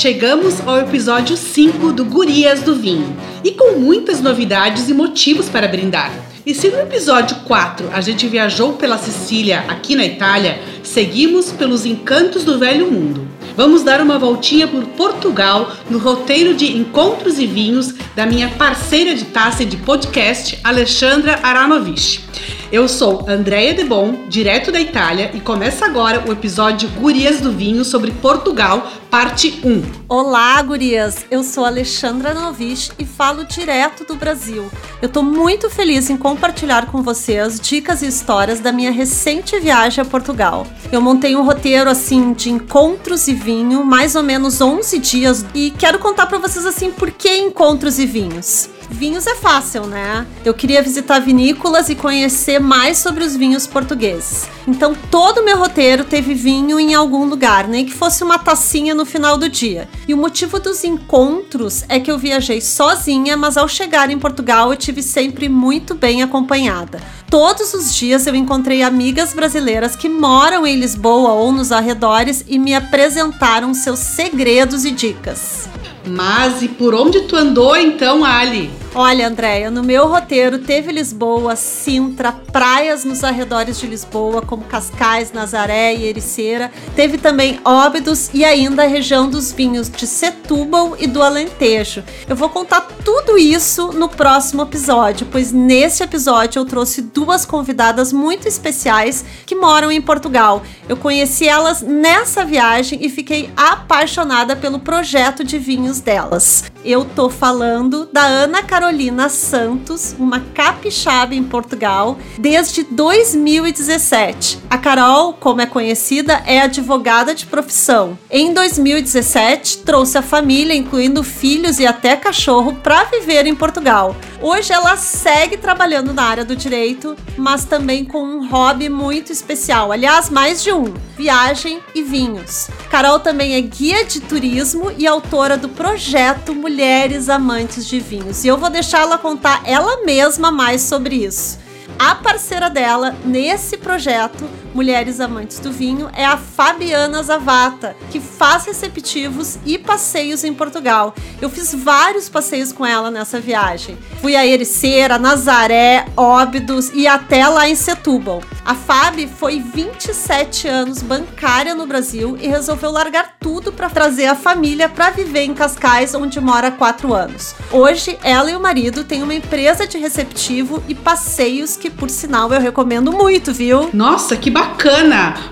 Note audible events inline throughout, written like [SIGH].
chegamos ao episódio 5 do Gurias do Vinho e com muitas novidades e motivos para brindar. E se no episódio 4 a gente viajou pela Sicília, aqui na Itália, seguimos pelos encantos do velho mundo. Vamos dar uma voltinha por Portugal no roteiro de Encontros e Vinhos da minha parceira de taça de podcast, Alexandra Aranovich. Eu sou Andréia Debon, direto da Itália, e começa agora o episódio Gurias do Vinho sobre Portugal, parte 1. Olá, gurias! Eu sou Alexandra Novich e falo direto do Brasil. Eu tô muito feliz em compartilhar com vocês dicas e histórias da minha recente viagem a Portugal. Eu montei um roteiro assim de encontros e vinho, mais ou menos 11 dias, e quero contar para vocês assim por que encontros e vinhos vinhos é fácil, né? Eu queria visitar vinícolas e conhecer mais sobre os vinhos portugueses. Então, todo o meu roteiro teve vinho em algum lugar, nem que fosse uma tacinha no final do dia. E o motivo dos encontros é que eu viajei sozinha, mas ao chegar em Portugal eu tive sempre muito bem acompanhada. Todos os dias eu encontrei amigas brasileiras que moram em Lisboa ou nos arredores e me apresentaram seus segredos e dicas. Mas e por onde tu andou então, Ali? Olha, Andréia, no meu roteiro teve Lisboa, Sintra, praias nos arredores de Lisboa, como Cascais, Nazaré e Ericeira. Teve também Óbidos e ainda a região dos vinhos de Setúbal e do Alentejo. Eu vou contar tudo isso no próximo episódio, pois nesse episódio eu trouxe duas convidadas muito especiais que moram em Portugal. Eu conheci elas nessa viagem e fiquei apaixonada pelo projeto de vinhos delas. Eu tô falando da Ana Carolina Carolina Santos, uma capixaba em Portugal, desde 2017. A Carol, como é conhecida, é advogada de profissão. Em 2017, trouxe a família, incluindo filhos e até cachorro, para viver em Portugal. Hoje ela segue trabalhando na área do direito, mas também com um hobby muito especial. Aliás, mais de um: viagem e vinhos. Carol também é guia de turismo e autora do projeto Mulheres Amantes de Vinhos. E eu vou deixar ela contar ela mesma mais sobre isso. A parceira dela nesse projeto Mulheres Amantes do Vinho é a Fabiana Zavata, que faz receptivos e passeios em Portugal. Eu fiz vários passeios com ela nessa viagem. Fui a Ericeira, Nazaré, Óbidos e até lá em Setúbal. A Fabi foi 27 anos bancária no Brasil e resolveu largar tudo para trazer a família para viver em Cascais, onde mora há 4 anos. Hoje, ela e o marido têm uma empresa de receptivo e passeios que, por sinal, eu recomendo muito, viu? Nossa, que bacana!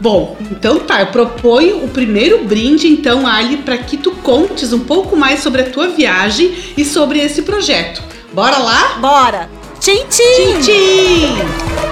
Bom, então tá, eu proponho o primeiro brinde, então, Ali, para que tu contes um pouco mais sobre a tua viagem e sobre esse projeto. Bora lá? Bora! Tchim, tchim! Tchim, tchim!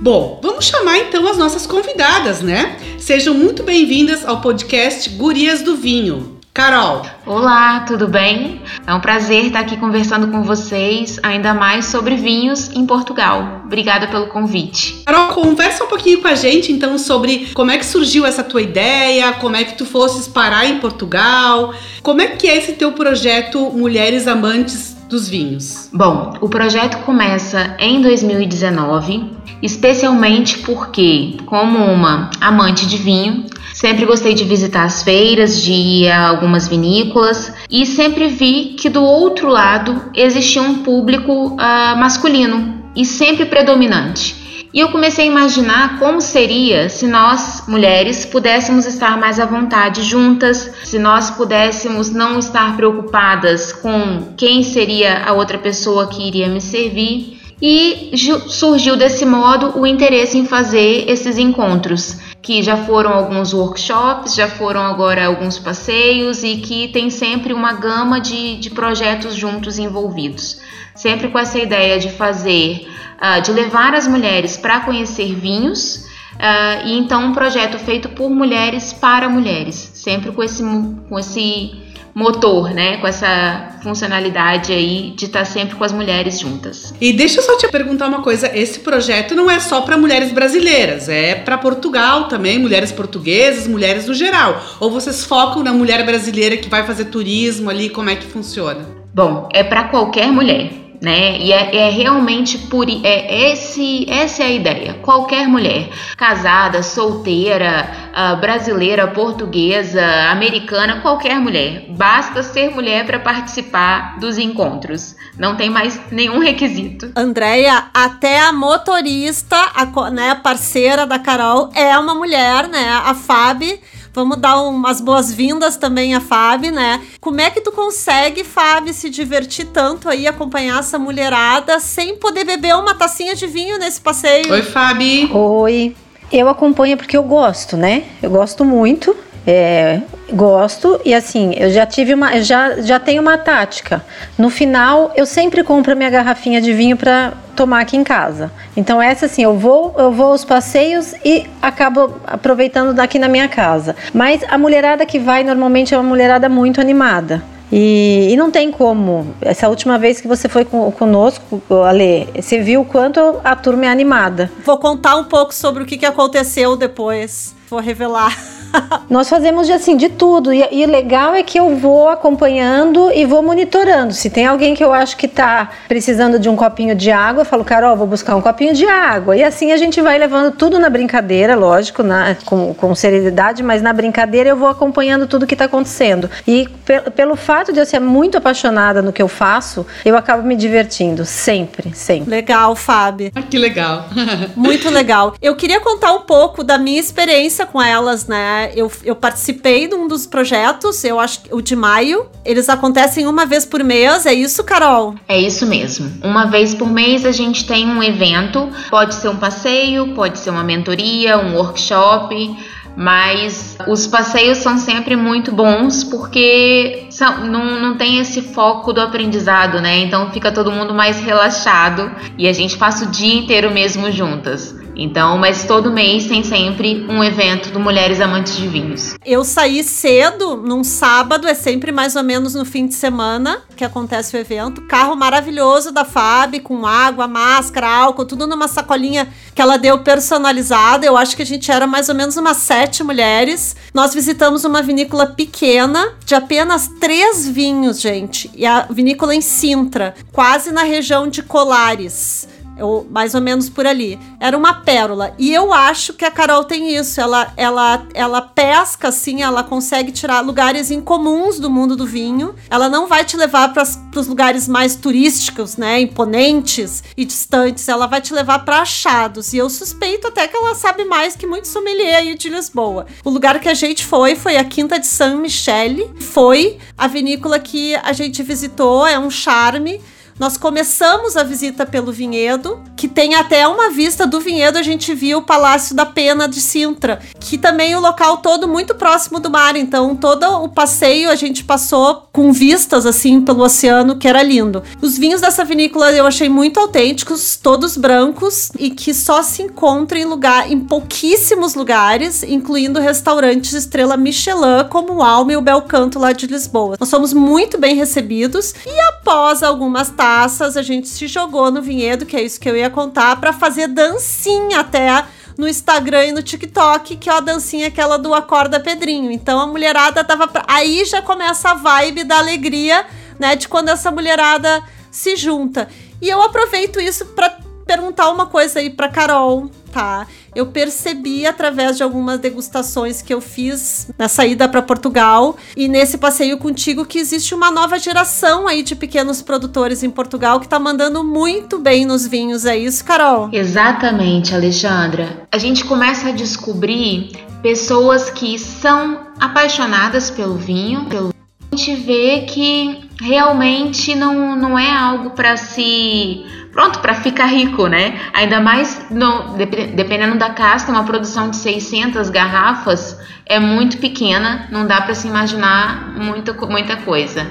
Bom, vamos chamar então as nossas convidadas, né? Sejam muito bem-vindas ao podcast Gurias do Vinho. Carol. Olá, tudo bem? É um prazer estar aqui conversando com vocês, ainda mais sobre vinhos em Portugal. Obrigada pelo convite. Carol, conversa um pouquinho com a gente então sobre como é que surgiu essa tua ideia, como é que tu fosses parar em Portugal, como é que é esse teu projeto Mulheres Amantes dos Vinhos? Bom, o projeto começa em 2019, especialmente porque, como uma amante de vinho, Sempre gostei de visitar as feiras, de ir a algumas vinícolas e sempre vi que do outro lado existia um público uh, masculino e sempre predominante. E eu comecei a imaginar como seria se nós, mulheres, pudéssemos estar mais à vontade juntas, se nós pudéssemos não estar preocupadas com quem seria a outra pessoa que iria me servir. E surgiu desse modo o interesse em fazer esses encontros que já foram alguns workshops, já foram agora alguns passeios e que tem sempre uma gama de, de projetos juntos envolvidos. Sempre com essa ideia de fazer, uh, de levar as mulheres para conhecer vinhos, uh, e então um projeto feito por mulheres para mulheres, sempre com esse, com esse motor, né? Com essa funcionalidade aí de estar tá sempre com as mulheres juntas. E deixa eu só te perguntar uma coisa: esse projeto não é só para mulheres brasileiras, é para Portugal também, mulheres portuguesas, mulheres no geral. Ou vocês focam na mulher brasileira que vai fazer turismo ali? Como é que funciona? Bom, é para qualquer mulher. Né? E é, é, realmente por é esse essa é a ideia. Qualquer mulher, casada, solteira, uh, brasileira, portuguesa, americana, qualquer mulher, basta ser mulher para participar dos encontros. Não tem mais nenhum requisito. Andréia, até a motorista, a né, parceira da Carol, é uma mulher, né? A Fábio Vamos dar umas boas-vindas também a Fábio, né? Como é que tu consegue, Fábio, se divertir tanto aí, acompanhar essa mulherada sem poder beber uma tacinha de vinho nesse passeio? Oi, Fábio. Oi. Eu acompanho porque eu gosto, né? Eu gosto muito. É, gosto e assim, eu já tive uma, eu já, já tenho uma tática. No final, eu sempre compro minha garrafinha de vinho para tomar aqui em casa. Então essa assim, eu vou, eu vou aos passeios e acabo aproveitando daqui na minha casa. Mas a mulherada que vai normalmente é uma mulherada muito animada. E, e, não tem como. Essa última vez que você foi conosco, Ale, você viu o quanto a turma é animada. Vou contar um pouco sobre o que aconteceu depois. Vou revelar. [LAUGHS] [LAUGHS] Nós fazemos de assim de tudo e, e legal é que eu vou acompanhando e vou monitorando. Se tem alguém que eu acho que está precisando de um copinho de água, eu falo, Carol, vou buscar um copinho de água. E assim a gente vai levando tudo na brincadeira, lógico, na, com, com seriedade, mas na brincadeira eu vou acompanhando tudo que está acontecendo. E pe pelo fato de eu ser muito apaixonada no que eu faço, eu acabo me divertindo sempre, sempre. Legal, Fábio. Ah, que legal. [LAUGHS] muito legal. Eu queria contar um pouco da minha experiência com elas, né? Eu, eu participei de um dos projetos, eu acho que o de maio. Eles acontecem uma vez por mês, é isso, Carol? É isso mesmo. Uma vez por mês a gente tem um evento. Pode ser um passeio, pode ser uma mentoria, um workshop mas os passeios são sempre muito bons porque são, não, não tem esse foco do aprendizado, né? Então fica todo mundo mais relaxado e a gente passa o dia inteiro mesmo juntas. Então, mas todo mês tem sempre um evento do Mulheres Amantes de Vinhos. Eu saí cedo, num sábado, é sempre mais ou menos no fim de semana que acontece o evento. Carro maravilhoso da Fab, com água, máscara, álcool, tudo numa sacolinha que ela deu personalizada. Eu acho que a gente era mais ou menos umas sete mulheres. Nós visitamos uma vinícola pequena, de apenas três vinhos, gente. E a vinícola em Sintra, quase na região de Colares ou mais ou menos por ali. Era uma pérola. E eu acho que a Carol tem isso. Ela, ela, ela pesca, assim, ela consegue tirar lugares incomuns do mundo do vinho. Ela não vai te levar para os lugares mais turísticos, né? Imponentes e distantes. Ela vai te levar para achados. E eu suspeito até que ela sabe mais que muito sommelier aí de Lisboa. O lugar que a gente foi foi a Quinta de San Michele. Foi a vinícola que a gente visitou. É um charme nós começamos a visita pelo vinhedo, que tem até uma vista do vinhedo, a gente viu o Palácio da Pena de Sintra, que também é o local todo muito próximo do mar, então todo o passeio a gente passou com vistas assim pelo oceano, que era lindo. Os vinhos dessa vinícola eu achei muito autênticos, todos brancos e que só se encontram em lugar em pouquíssimos lugares, incluindo restaurantes estrela Michelin, como o Alma e o Belcanto lá de Lisboa. Nós fomos muito bem recebidos e após algumas tardes taças, a gente se jogou no vinhedo, que é isso que eu ia contar, para fazer dancinha até no Instagram e no TikTok, que é a dancinha aquela do Acorda Pedrinho. Então a mulherada tava. Pra... Aí já começa a vibe da alegria, né? De quando essa mulherada se junta. E eu aproveito isso para perguntar uma coisa aí para Carol, tá? Eu percebi através de algumas degustações que eu fiz na saída para Portugal e nesse passeio contigo que existe uma nova geração aí de pequenos produtores em Portugal que tá mandando muito bem nos vinhos, é isso, Carol? Exatamente, Alexandra. A gente começa a descobrir pessoas que são apaixonadas pelo vinho, pelo a gente vê que realmente não, não é algo para se pronto para ficar rico, né? Ainda mais no, dependendo da casca, uma produção de 600 garrafas é muito pequena, não dá para se imaginar muita, muita coisa.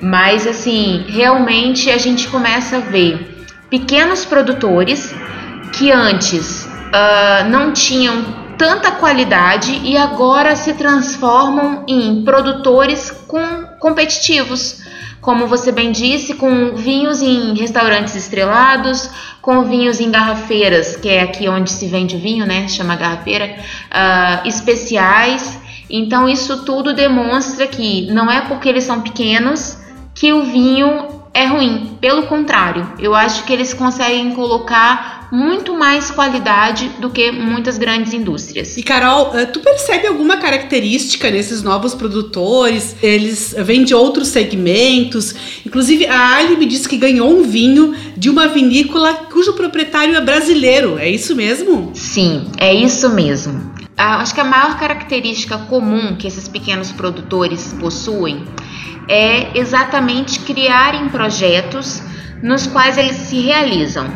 Mas assim, realmente a gente começa a ver pequenos produtores que antes uh, não tinham tanta qualidade e agora se transformam em produtores com competitivos como você bem disse, com vinhos em restaurantes estrelados, com vinhos em garrafeiras, que é aqui onde se vende vinho, né? Chama garrafeira, uh, especiais. Então, isso tudo demonstra que não é porque eles são pequenos que o vinho é ruim. Pelo contrário, eu acho que eles conseguem colocar muito mais qualidade do que muitas grandes indústrias. E Carol, eh, tu percebe alguma característica nesses novos produtores? Eles vêm de outros segmentos. Inclusive, a Ali me disse que ganhou um vinho de uma vinícola cujo proprietário é brasileiro. É isso mesmo? Sim, é isso mesmo. Acho que a maior característica comum que esses pequenos produtores possuem é exatamente criarem projetos nos quais eles se realizam.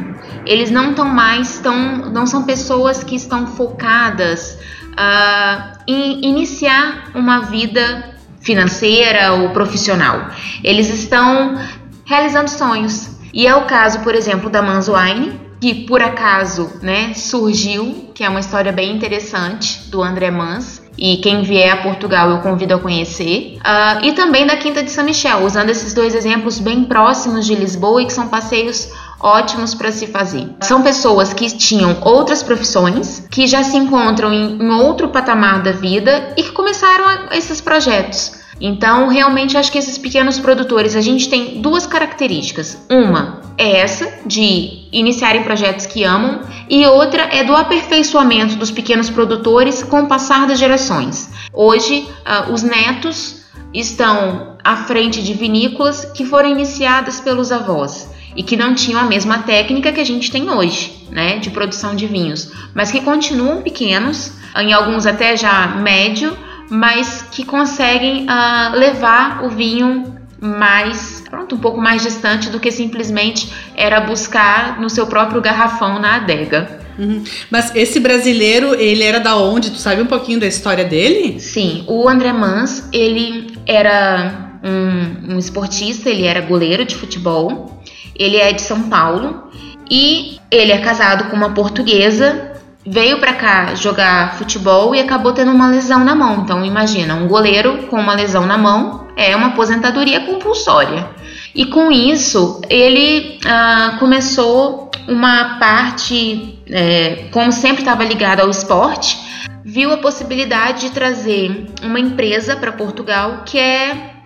Eles não estão mais tão, não são pessoas que estão focadas uh, em iniciar uma vida financeira ou profissional. Eles estão realizando sonhos. E é o caso, por exemplo, da Manzoine, que por acaso né, surgiu, que é uma história bem interessante do André Mans, e quem vier a Portugal eu convido a conhecer. Uh, e também da Quinta de São Michel, usando esses dois exemplos bem próximos de Lisboa e que são passeios ótimos para se fazer. São pessoas que tinham outras profissões, que já se encontram em, em outro patamar da vida e que começaram a, esses projetos. Então, realmente acho que esses pequenos produtores, a gente tem duas características. Uma é essa de iniciarem projetos que amam e outra é do aperfeiçoamento dos pequenos produtores com o passar das gerações. Hoje, uh, os netos estão à frente de vinícolas que foram iniciadas pelos avós e que não tinham a mesma técnica que a gente tem hoje, né, de produção de vinhos, mas que continuam pequenos, em alguns até já médio, mas que conseguem uh, levar o vinho mais, pronto, um pouco mais distante do que simplesmente era buscar no seu próprio garrafão na adega. Uhum. Mas esse brasileiro, ele era da onde? Tu sabe um pouquinho da história dele? Sim, o André Mans, ele era um, um esportista, ele era goleiro de futebol, ele é de São Paulo e ele é casado com uma portuguesa veio para cá jogar futebol e acabou tendo uma lesão na mão. Então imagina, um goleiro com uma lesão na mão é uma aposentadoria compulsória. E com isso ele ah, começou uma parte, é, como sempre estava ligado ao esporte, viu a possibilidade de trazer uma empresa para Portugal que é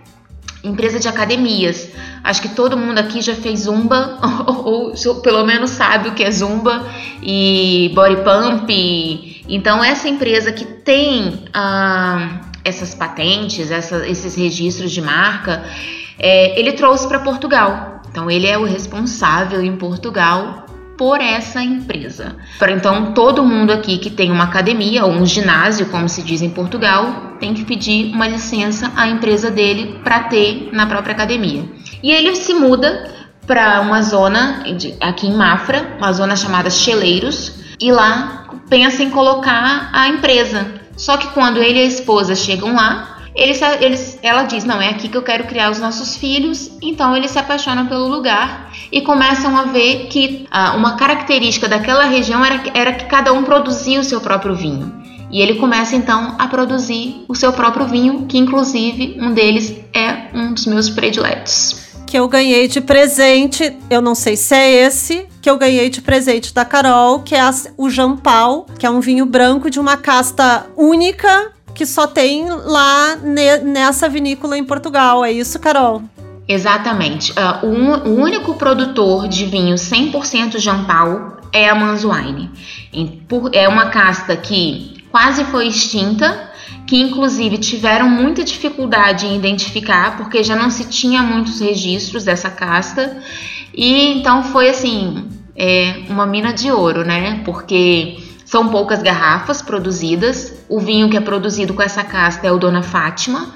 empresa de academias. Acho que todo mundo aqui já fez zumba, [LAUGHS] ou, ou, pelo menos sabe o que é zumba e body pump. Então, essa empresa que tem ah, essas patentes, essa, esses registros de marca, é, ele trouxe para Portugal. Então, ele é o responsável em Portugal por essa empresa. Então, todo mundo aqui que tem uma academia ou um ginásio, como se diz em Portugal, tem que pedir uma licença à empresa dele para ter na própria academia. E ele se muda para uma zona aqui em Mafra, uma zona chamada Cheleiros, e lá pensa em colocar a empresa. Só que quando ele e a esposa chegam lá, eles, eles, ela diz: Não, é aqui que eu quero criar os nossos filhos. Então eles se apaixonam pelo lugar e começam a ver que ah, uma característica daquela região era, era que cada um produzia o seu próprio vinho. E ele começa então a produzir o seu próprio vinho, que inclusive um deles é um dos meus prediletos. Que eu ganhei de presente, eu não sei se é esse, que eu ganhei de presente da Carol, que é o Jean Paul, que é um vinho branco de uma casta única que só tem lá ne nessa vinícola em Portugal. É isso, Carol? Exatamente. Uh, o, o, único produtor de vinho 100% Jampal é a Manzuine. É uma casta que quase foi extinta, que inclusive tiveram muita dificuldade em identificar, porque já não se tinha muitos registros dessa casta. E então foi assim, é, uma mina de ouro, né? Porque são poucas garrafas produzidas. O vinho que é produzido com essa casta é o Dona Fátima.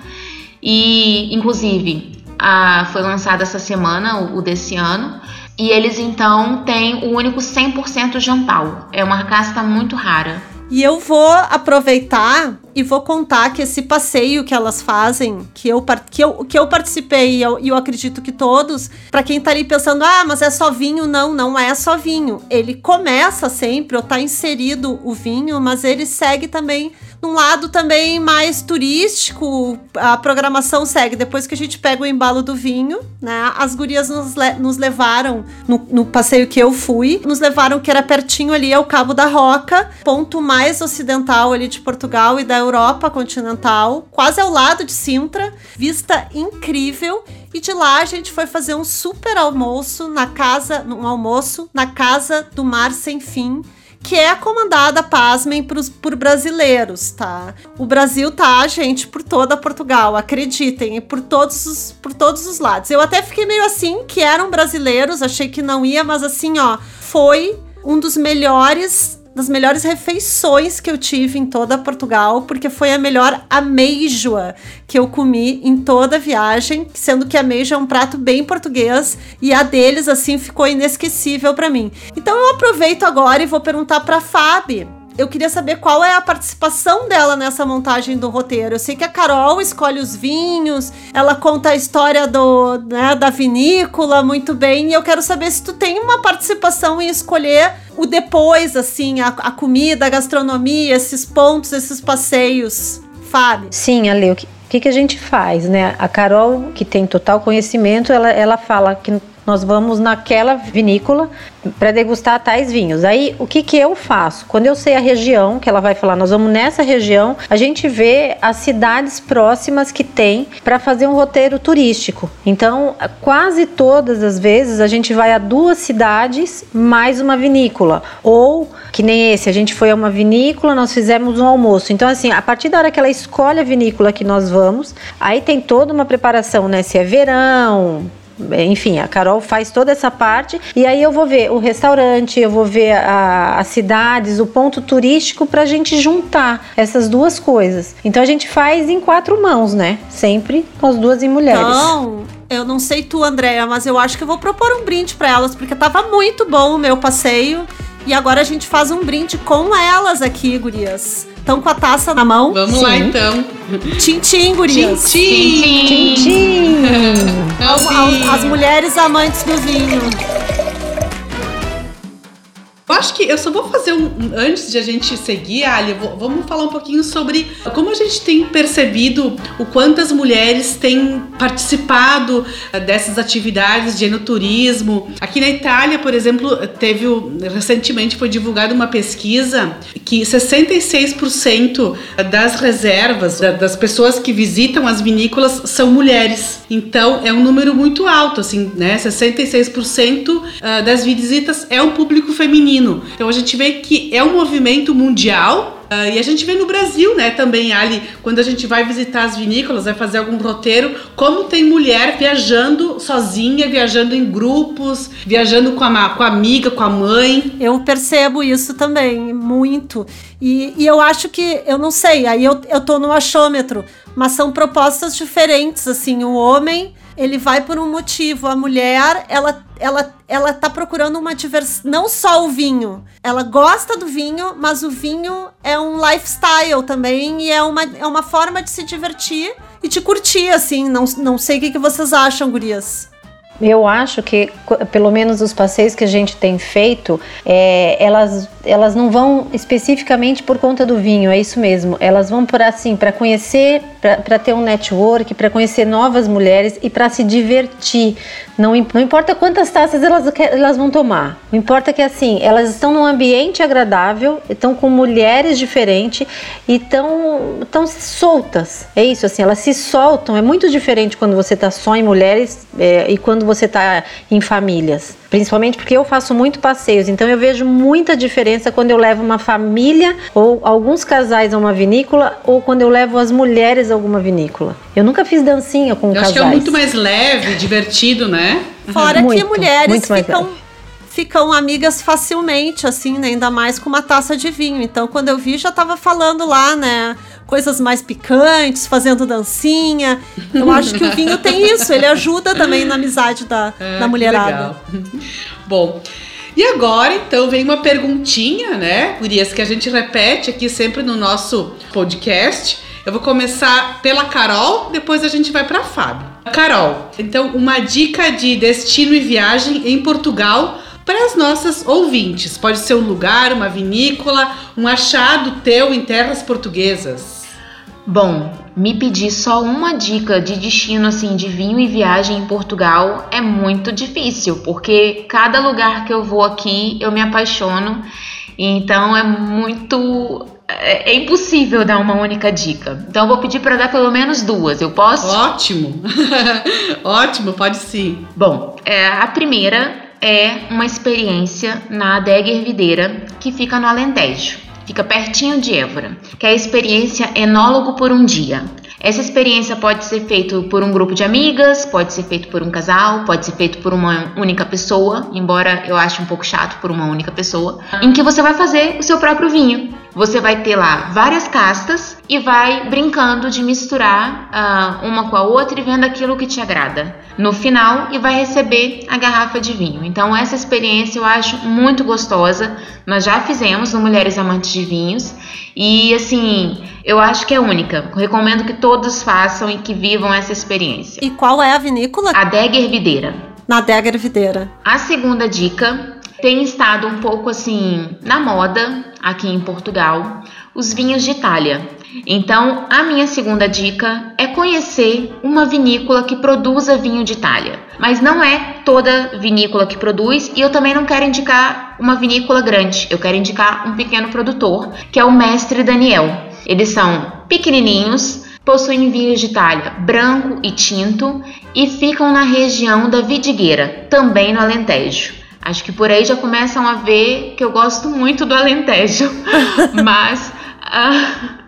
E, inclusive, a, foi lançado essa semana, o, o, desse ano. E eles então têm o único 100% Jampal. É uma casta muito rara. E eu vou aproveitar e vou contar que esse passeio que elas fazem, que eu, que eu, que eu participei e eu, eu acredito que todos, para quem tá ali pensando, ah, mas é só vinho, não, não é só vinho. Ele começa sempre, ou tá inserido o vinho, mas ele segue também num lado também mais turístico, a programação segue. Depois que a gente pega o embalo do vinho, né? As gurias nos, le nos levaram no, no, passeio que eu fui, nos levaram que era pertinho ali ao Cabo da Roca, ponto mais ocidental ali de Portugal e da Europa continental, quase ao lado de Sintra, vista incrível. E de lá a gente foi fazer um super almoço na casa, um almoço na casa do Mar Sem Fim, que é comandada, pasmem, pros, por brasileiros, tá? O Brasil tá, gente, por toda Portugal, acreditem, e por todos os, por todos os lados. Eu até fiquei meio assim, que eram brasileiros, achei que não ia, mas assim, ó, foi um dos melhores das melhores refeições que eu tive em toda Portugal, porque foi a melhor ameijoa que eu comi em toda a viagem, sendo que a ameijoa é um prato bem português e a deles assim ficou inesquecível para mim. Então eu aproveito agora e vou perguntar para Fábio eu queria saber qual é a participação dela nessa montagem do roteiro. Eu sei que a Carol escolhe os vinhos, ela conta a história do, né, da vinícola muito bem, e eu quero saber se tu tem uma participação em escolher o depois, assim, a, a comida, a gastronomia, esses pontos, esses passeios. Fábio. Sim, Ale, o que, que, a gente faz, né? A Carol, que tem total conhecimento, ela, ela fala que nós vamos naquela vinícola para degustar tais vinhos. Aí, o que que eu faço? Quando eu sei a região, que ela vai falar, nós vamos nessa região, a gente vê as cidades próximas que tem para fazer um roteiro turístico. Então, quase todas as vezes a gente vai a duas cidades mais uma vinícola. Ou, que nem esse, a gente foi a uma vinícola, nós fizemos um almoço. Então, assim, a partir da hora que ela escolhe a vinícola que nós vamos, aí tem toda uma preparação, né? Se é verão, enfim, a Carol faz toda essa parte e aí eu vou ver o restaurante, eu vou ver as cidades, o ponto turístico para a gente juntar essas duas coisas. Então a gente faz em quatro mãos, né? Sempre com as duas em mulheres. Não, eu não sei tu, Andréa, mas eu acho que eu vou propor um brinde para elas porque tava muito bom o meu passeio. E agora a gente faz um brinde com elas aqui, gurias. Estão com a taça na mão? Vamos Sim. lá então. Tintim, gurias. Tintim. Tintim. As, as mulheres amantes do vinho. Eu acho que eu só vou fazer um. Antes de a gente seguir, Ali, vamos falar um pouquinho sobre como a gente tem percebido o quanto as mulheres têm participado eh, dessas atividades de enoturismo. Aqui na Itália, por exemplo, teve recentemente foi divulgada uma pesquisa que 66% das reservas das pessoas que visitam as vinícolas são mulheres. Então é um número muito alto, assim, né? 66% eh, das visitas é um público feminino feminino. Então a gente vê que é um movimento mundial Uh, e a gente vê no Brasil, né, também, Ali, quando a gente vai visitar as vinícolas, vai fazer algum roteiro, como tem mulher viajando sozinha, viajando em grupos, viajando com a, com a amiga, com a mãe. Eu percebo isso também, muito. E, e eu acho que, eu não sei, aí eu, eu tô no achômetro, mas são propostas diferentes, assim, o homem ele vai por um motivo. A mulher, ela, ela, ela tá procurando uma diversão. Não só o vinho. Ela gosta do vinho, mas o vinho é um lifestyle também e é uma, é uma forma de se divertir e de curtir, assim. Não, não sei o que, que vocês acham, gurias. Eu acho que, pelo menos os passeios que a gente tem feito, é, elas, elas não vão especificamente por conta do vinho, é isso mesmo. Elas vão por assim, para conhecer, para ter um network, para conhecer novas mulheres e para se divertir. Não, não importa quantas taças elas, elas vão tomar. O importa é que assim, elas estão num ambiente agradável, estão com mulheres diferentes e estão tão soltas. É isso, assim, elas se soltam. É muito diferente quando você está só em mulheres é, e quando você está em famílias. Principalmente porque eu faço muito passeios, então eu vejo muita diferença quando eu levo uma família ou alguns casais a uma vinícola ou quando eu levo as mulheres a alguma vinícola. Eu nunca fiz dancinha com eu casais. Acho que é muito mais leve, divertido, né? Fora muito, que mulheres ficam ficam amigas facilmente, assim, né? Ainda mais com uma taça de vinho. Então, quando eu vi, já tava falando lá, né? Coisas mais picantes, fazendo dancinha. Eu acho que o vinho tem isso, ele ajuda também na amizade da, [LAUGHS] ah, da mulherada. [LAUGHS] Bom. E agora, então, vem uma perguntinha, né, Gurias, que a gente repete aqui sempre no nosso podcast. Eu vou começar pela Carol, depois a gente vai para Fábio. Carol, então, uma dica de destino e viagem em Portugal para as nossas ouvintes. Pode ser um lugar, uma vinícola, um achado teu em terras portuguesas. Bom, me pedir só uma dica de destino assim de vinho e viagem em Portugal é muito difícil, porque cada lugar que eu vou aqui eu me apaixono Então é muito é, é impossível dar uma única dica. Então eu vou pedir para dar pelo menos duas. Eu posso? Ótimo. [LAUGHS] Ótimo, pode sim. Bom, é, a primeira é uma experiência na adega ervideira que fica no Alentejo. Fica pertinho de Évora, que é a experiência Enólogo por um Dia. Essa experiência pode ser feita por um grupo de amigas, pode ser feito por um casal, pode ser feito por uma única pessoa, embora eu ache um pouco chato por uma única pessoa, em que você vai fazer o seu próprio vinho. Você vai ter lá várias castas e vai brincando de misturar uh, uma com a outra e vendo aquilo que te agrada no final e vai receber a garrafa de vinho. Então, essa experiência eu acho muito gostosa. Nós já fizemos no Mulheres Amantes de Vinhos e assim, eu acho que é única. Recomendo que todos façam e que vivam essa experiência. E qual é a vinícola? A Dega Ervideira. Na Dega Ervideira. A segunda dica tem estado um pouco assim na moda aqui em Portugal, os vinhos de Itália. Então, a minha segunda dica é conhecer uma vinícola que produza vinho de Itália. Mas não é toda vinícola que produz e eu também não quero indicar uma vinícola grande. Eu quero indicar um pequeno produtor, que é o Mestre Daniel. Eles são pequenininhos, possuem vinhos de Itália branco e tinto e ficam na região da Vidigueira, também no Alentejo. Acho que por aí já começam a ver que eu gosto muito do Alentejo, [LAUGHS] mas uh,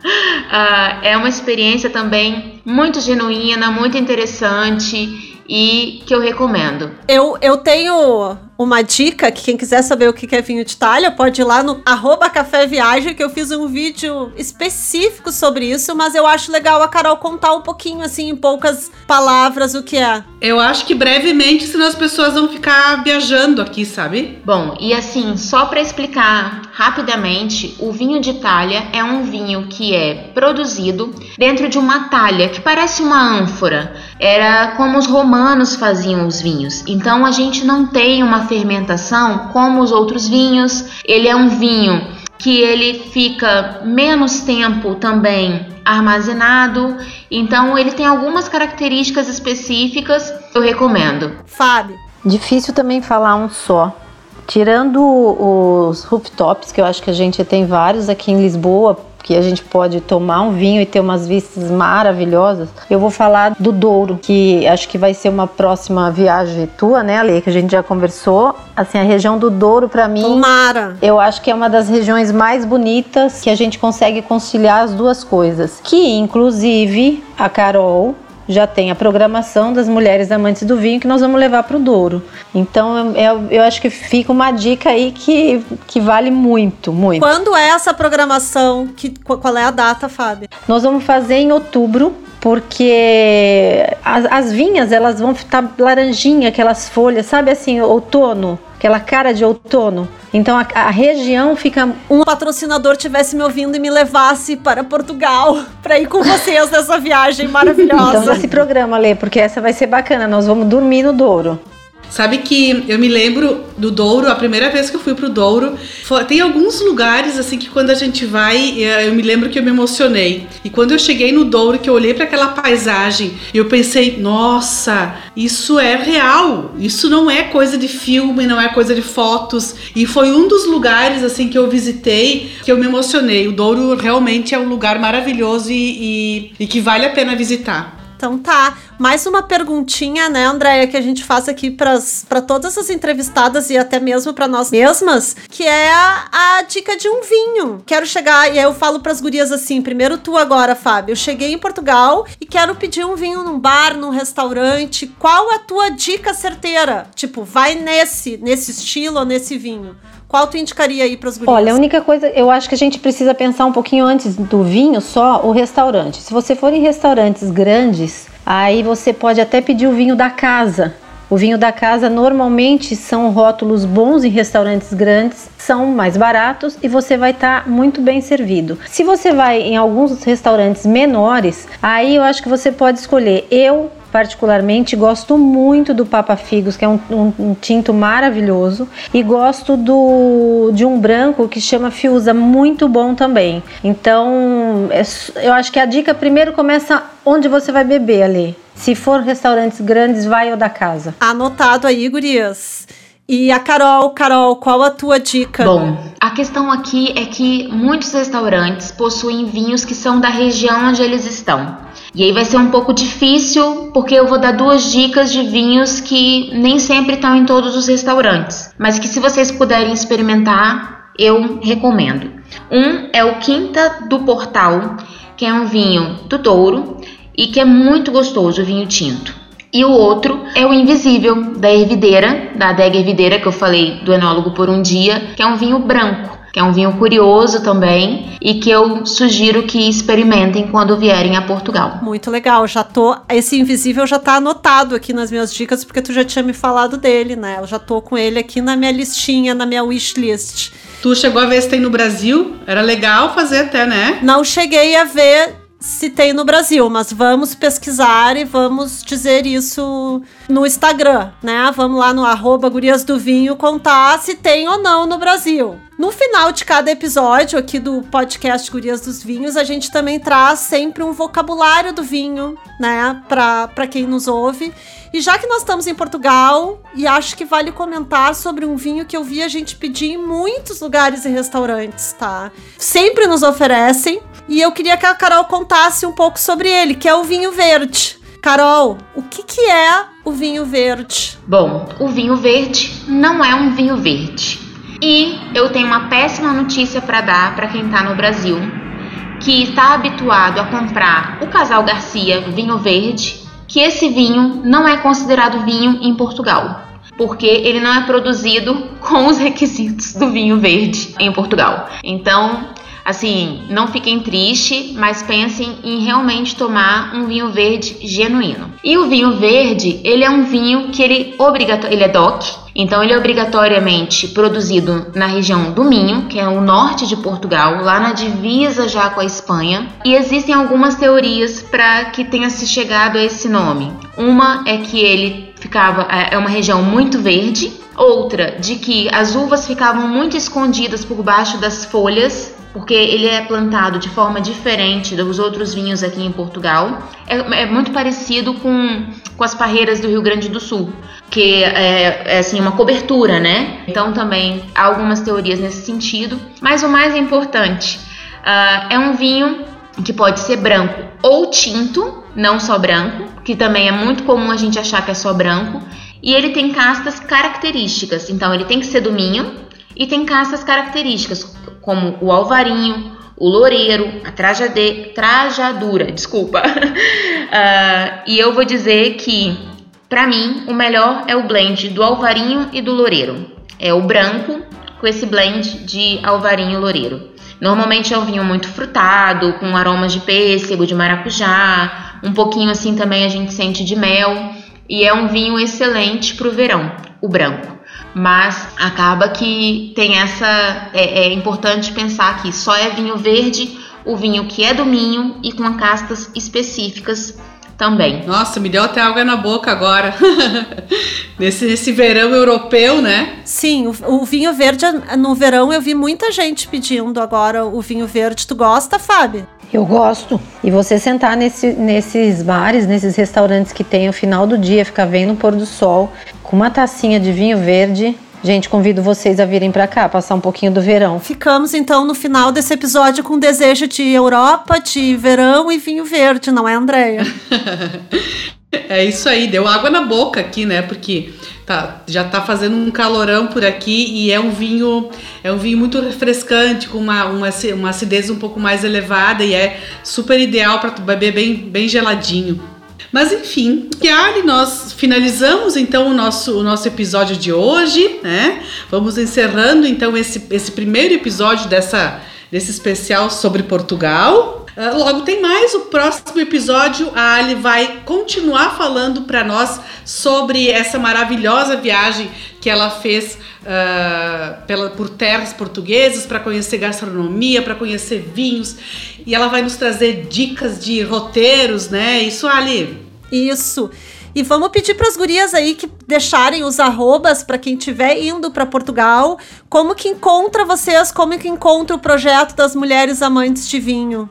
uh, é uma experiência também muito genuína, muito interessante e que eu recomendo. Eu, eu tenho uma dica que quem quiser saber o que é vinho de Itália pode ir lá no arroba Café Viagem, que eu fiz um vídeo específico sobre isso, mas eu acho legal a Carol contar um pouquinho, assim, em poucas palavras, o que é. Eu acho que brevemente, senão as pessoas vão ficar viajando aqui, sabe? Bom, e assim, só para explicar rapidamente, o vinho de Itália é um vinho que é produzido dentro de uma talha que parece uma ânfora. Era como os romanos faziam os vinhos. Então a gente não tem uma fermentação como os outros vinhos. Ele é um vinho que ele fica menos tempo também armazenado. Então ele tem algumas características específicas. Eu recomendo. Fábio. Difícil também falar um só. Tirando os rooftops, que eu acho que a gente tem vários aqui em Lisboa, que a gente pode tomar um vinho e ter umas vistas maravilhosas, eu vou falar do Douro, que acho que vai ser uma próxima viagem tua, né, Ale, que a gente já conversou. Assim, a região do Douro para mim, Tomara. eu acho que é uma das regiões mais bonitas que a gente consegue conciliar as duas coisas. Que inclusive a Carol já tem a programação das mulheres amantes do vinho que nós vamos levar para o Douro. Então eu, eu, acho que fica uma dica aí que, que vale muito, muito. Quando é essa programação? Que, qual é a data, Fábio? Nós vamos fazer em outubro, porque as, as vinhas elas vão estar laranjinha, aquelas folhas, sabe assim, outono aquela cara de outono. Então a, a, região fica. Um patrocinador tivesse me ouvindo e me levasse para Portugal [LAUGHS] para ir com vocês nessa viagem maravilhosa. Então esse programa, Lê, porque essa vai ser bacana. Nós vamos dormir no Douro. Sabe que eu me lembro do Douro, a primeira vez que eu fui pro Douro, foi, tem alguns lugares assim que quando a gente vai, eh, eu me lembro que eu me emocionei. E quando eu cheguei no Douro, que eu olhei para aquela paisagem, eu pensei, nossa, isso é real. Isso não é coisa de filme, não é coisa de fotos. E foi um dos lugares assim que eu visitei que eu me emocionei. O Douro realmente é um lugar maravilhoso e, e, e que vale a pena visitar. Então tá. Mais uma perguntinha, né, Andréia, que a gente faz aqui para todas as entrevistadas e até mesmo para nós mesmas, que é a, a, dica de um vinho. Quero chegar, e aí eu falo para as gurias assim: primeiro tu agora, Fábio. Eu cheguei em Portugal e quero pedir um vinho num bar, num restaurante. Qual a tua dica certeira? Tipo, vai nesse, nesse estilo ou nesse vinho? Qual tu indicaria aí para as gurias? Olha, a única coisa, eu acho que a gente precisa pensar um pouquinho antes do vinho só o restaurante. Se você for em restaurantes grandes, aí você pode até pedir o vinho da casa. O vinho da casa normalmente são rótulos bons em restaurantes grandes, são mais baratos e você vai estar tá muito bem servido. Se você vai em alguns restaurantes menores, aí eu acho que você pode escolher. Eu particularmente gosto muito do Papa Figos, que é um, um, um, tinto maravilhoso, e gosto do de um branco que chama Fiusa, muito bom também. Então, é, eu acho que a dica primeiro começa onde você vai beber ali. Se for restaurantes grandes, vai ou da casa. Anotado aí, gurias. E a Carol, Carol, qual a tua dica? Bom, a questão aqui é que muitos restaurantes possuem vinhos que são da região onde eles estão. E aí vai ser um pouco difícil, porque eu vou dar duas dicas de vinhos que nem sempre estão em todos os restaurantes, mas que se vocês puderem experimentar, eu recomendo. Um é o Quinta do Portal, que é um vinho do Douro e que é muito gostoso, o vinho tinto. E o outro é o Invisível, da Ervideira, da adega Ervideira, que eu falei do enólogo por um dia, que é um vinho branco, que é um vinho curioso também e que eu sugiro que experimentem quando vierem a Portugal. Muito legal, já tô. Esse Invisível já tá anotado aqui nas minhas dicas, porque tu já tinha me falado dele, né? Eu já tô com ele aqui na minha listinha, na minha wishlist. Tu chegou a ver se tem no Brasil? Era legal fazer até, né? Não cheguei a ver se tem no Brasil, mas vamos pesquisar e vamos dizer isso no Instagram, né? Vamos lá no arroba Gurias do Vinho contar se tem ou não no Brasil. No final de cada episódio aqui do podcast Gurias dos Vinhos, a gente também traz sempre um vocabulário do vinho, né? Para quem nos ouve. E já que nós estamos em Portugal, e acho que vale comentar sobre um vinho que eu vi a gente pedir em muitos lugares e restaurantes, tá? Sempre nos oferecem. E eu queria que a Carol contasse um pouco sobre ele, que é o vinho verde. Carol, o que, que é o vinho verde? Bom, o vinho verde não é um vinho verde. E eu tenho uma péssima notícia para dar para quem está no Brasil, que está habituado a comprar o Casal Garcia vinho verde que esse vinho não é considerado vinho em Portugal, porque ele não é produzido com os requisitos do vinho verde em Portugal. Então, assim, não fiquem tristes, mas pensem em realmente tomar um vinho verde genuíno. E o vinho verde, ele é um vinho que ele ele é DOC, então ele é obrigatoriamente produzido na região do Minho, que é o norte de Portugal, lá na divisa já com a Espanha. E existem algumas teorias para que tenha se chegado a esse nome. Uma é que ele ficava é, é uma região muito verde, outra de que as uvas ficavam muito escondidas por baixo das folhas porque ele é plantado de forma diferente dos outros vinhos aqui em Portugal. É, é muito parecido com, com as parreiras do Rio Grande do Sul, que é, é, assim uma cobertura, né? Então também há algumas teorias nesse sentido. Mas o mais importante uh, é um vinho que pode ser branco ou tinto, não só branco, que também é muito comum a gente achar que é só branco. E ele tem castas características, então ele tem que ser do minho e tem castas características, como o alvarinho, o loureiro, a trajade, trajadura, desculpa. uh, [LAUGHS] e eu vou dizer que, para mim, o melhor é o blend do alvarinho e do loureiro. É o branco com esse blend de alvarinho e loureiro. Normalmente é um vinho muito frutado, com aromas de pêssego, de maracujá, um pouquinho assim também a gente sente de mel. E é um vinho excelente para o verão, o branco mas acaba que tem essa. É, é, importante pensar que só é vinho verde o vinho que é do minho e com castas específicas também. Nossa, me deu até água na boca agora. [LAUGHS] nesse, nesse verão europeu, né? Sim, o, o, vinho verde, no verão eu vi muita gente pedindo agora o vinho verde. Tu gosta, Fábio? Eu gosto. E você sentar nesse, nesses bares, nesses restaurantes que tem o final do dia, ficar vendo o pôr do sol, com uma tacinha de vinho verde. Gente, convido vocês a virem para cá, passar um pouquinho do verão. Ficamos então no final desse episódio com desejo de Europa, de verão e vinho verde, não é, Andréia? [LAUGHS] é isso aí, deu água na boca aqui, né? Porque tá, já tá fazendo um calorão por aqui e é um vinho, é um vinho muito refrescante, com uma, uma, uma acidez um pouco mais elevada e é super ideal para beber bem, bem geladinho. Mas enfim, Chiari, nós finalizamos então o nosso, o nosso episódio de hoje, né? Vamos encerrando então esse, esse primeiro episódio dessa, desse especial sobre Portugal. Uh, logo tem mais, o próximo episódio a Ali vai continuar falando para nós sobre essa maravilhosa viagem que ela fez uh, pela, por terras portuguesas para conhecer gastronomia, para conhecer vinhos e ela vai nos trazer dicas de roteiros, né? Isso, Ali? Isso. E vamos pedir para as gurias aí que deixarem os arrobas para quem estiver indo para Portugal, como que encontra vocês, como que encontra o projeto das mulheres amantes de vinho.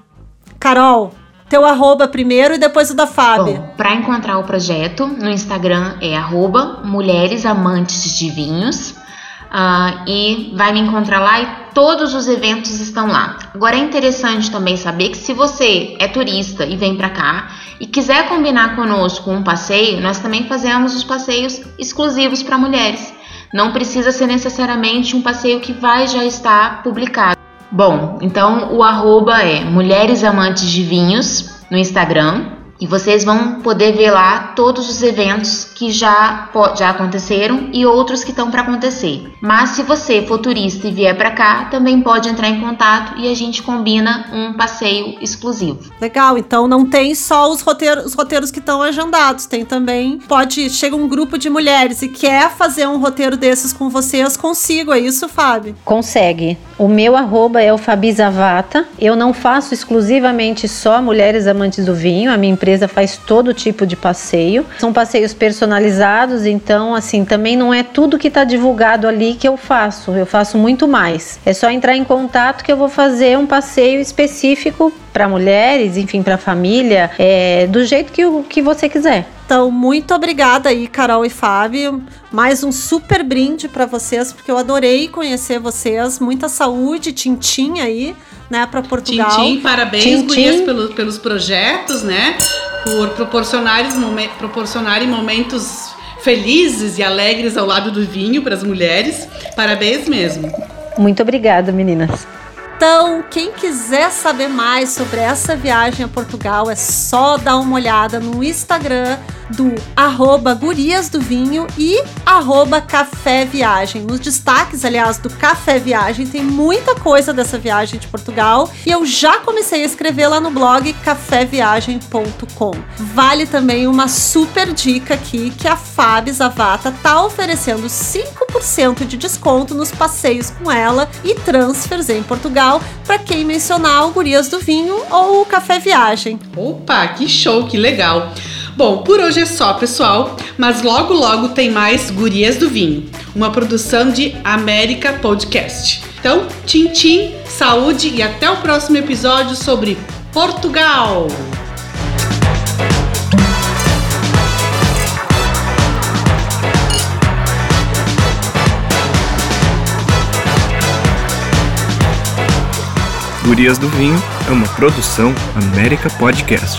Carol, teu arroba primeiro e depois o da Fábio. Para encontrar o projeto, no Instagram é arroba Mulheres Amantes de Vinhos. uh, e vai me encontrar lá e todos os eventos estão lá. Agora é interessante também saber que se você é turista e vem para cá e quiser combinar conosco um passeio, nós também fazemos os passeios exclusivos para mulheres. Não precisa ser necessariamente um passeio que vai já estar publicado. Bom, então o arroba é Mulheres Amantes de Vinhos no Instagram e vocês vão poder ver lá todos os eventos que já, já aconteceram e outros que estão para acontecer. Mas se você for turista e vier para cá, também pode entrar em contato e a gente combina um passeio exclusivo. Legal, então não tem só os roteiros, os roteiros que estão agendados, tem também, pode, chega um grupo de mulheres e quer fazer um roteiro desses com vocês, consigo, é isso, Fábio? Consegue. O meu arroba é o Fabizavata. Eu não faço exclusivamente só mulheres amantes do vinho, a minha empresa empresa faz todo tipo de passeio. São passeios personalizados, então assim, também não é tudo que está divulgado ali que eu faço. Eu faço muito mais. É só entrar em contato que eu vou fazer um passeio específico para mulheres, enfim, para família, é, do jeito que, que você quiser. Então, muito obrigada aí, Carol e Fábio. Mais um super brinde para vocês, porque eu adorei conhecer vocês. Muita saúde, tintim aí, né, para Portugal. Tintim, parabéns, Tintim. gurias, pelo, pelos projetos, né? Por proporcionar, proporcionarem momentos felizes e alegres ao lado do vinho para as mulheres. Parabéns mesmo. Muito obrigada, meninas. Então, quem quiser saber mais sobre essa viagem a Portugal, é só dar uma olhada no Instagram do arroba Gurias do Vinho e arroba Café Viagem. Nos destaques, aliás, do Café Viagem, tem muita coisa dessa viagem de Portugal e eu já comecei a escrever lá no blog caféviagem.com. Vale também uma super dica aqui que a Fábio Zavata tá oferecendo 5% de desconto nos passeios com ela e transfers em Portugal para quem mencionar o Gurias do Vinho ou o Café Viagem. Opa, que show, que legal! Bom, por hoje é só, pessoal, mas logo logo tem mais Gurias do Vinho, uma produção de América Podcast. Então, tchim tchim, saúde e até o próximo episódio sobre Portugal! Gurias do Vinho é uma produção América Podcast.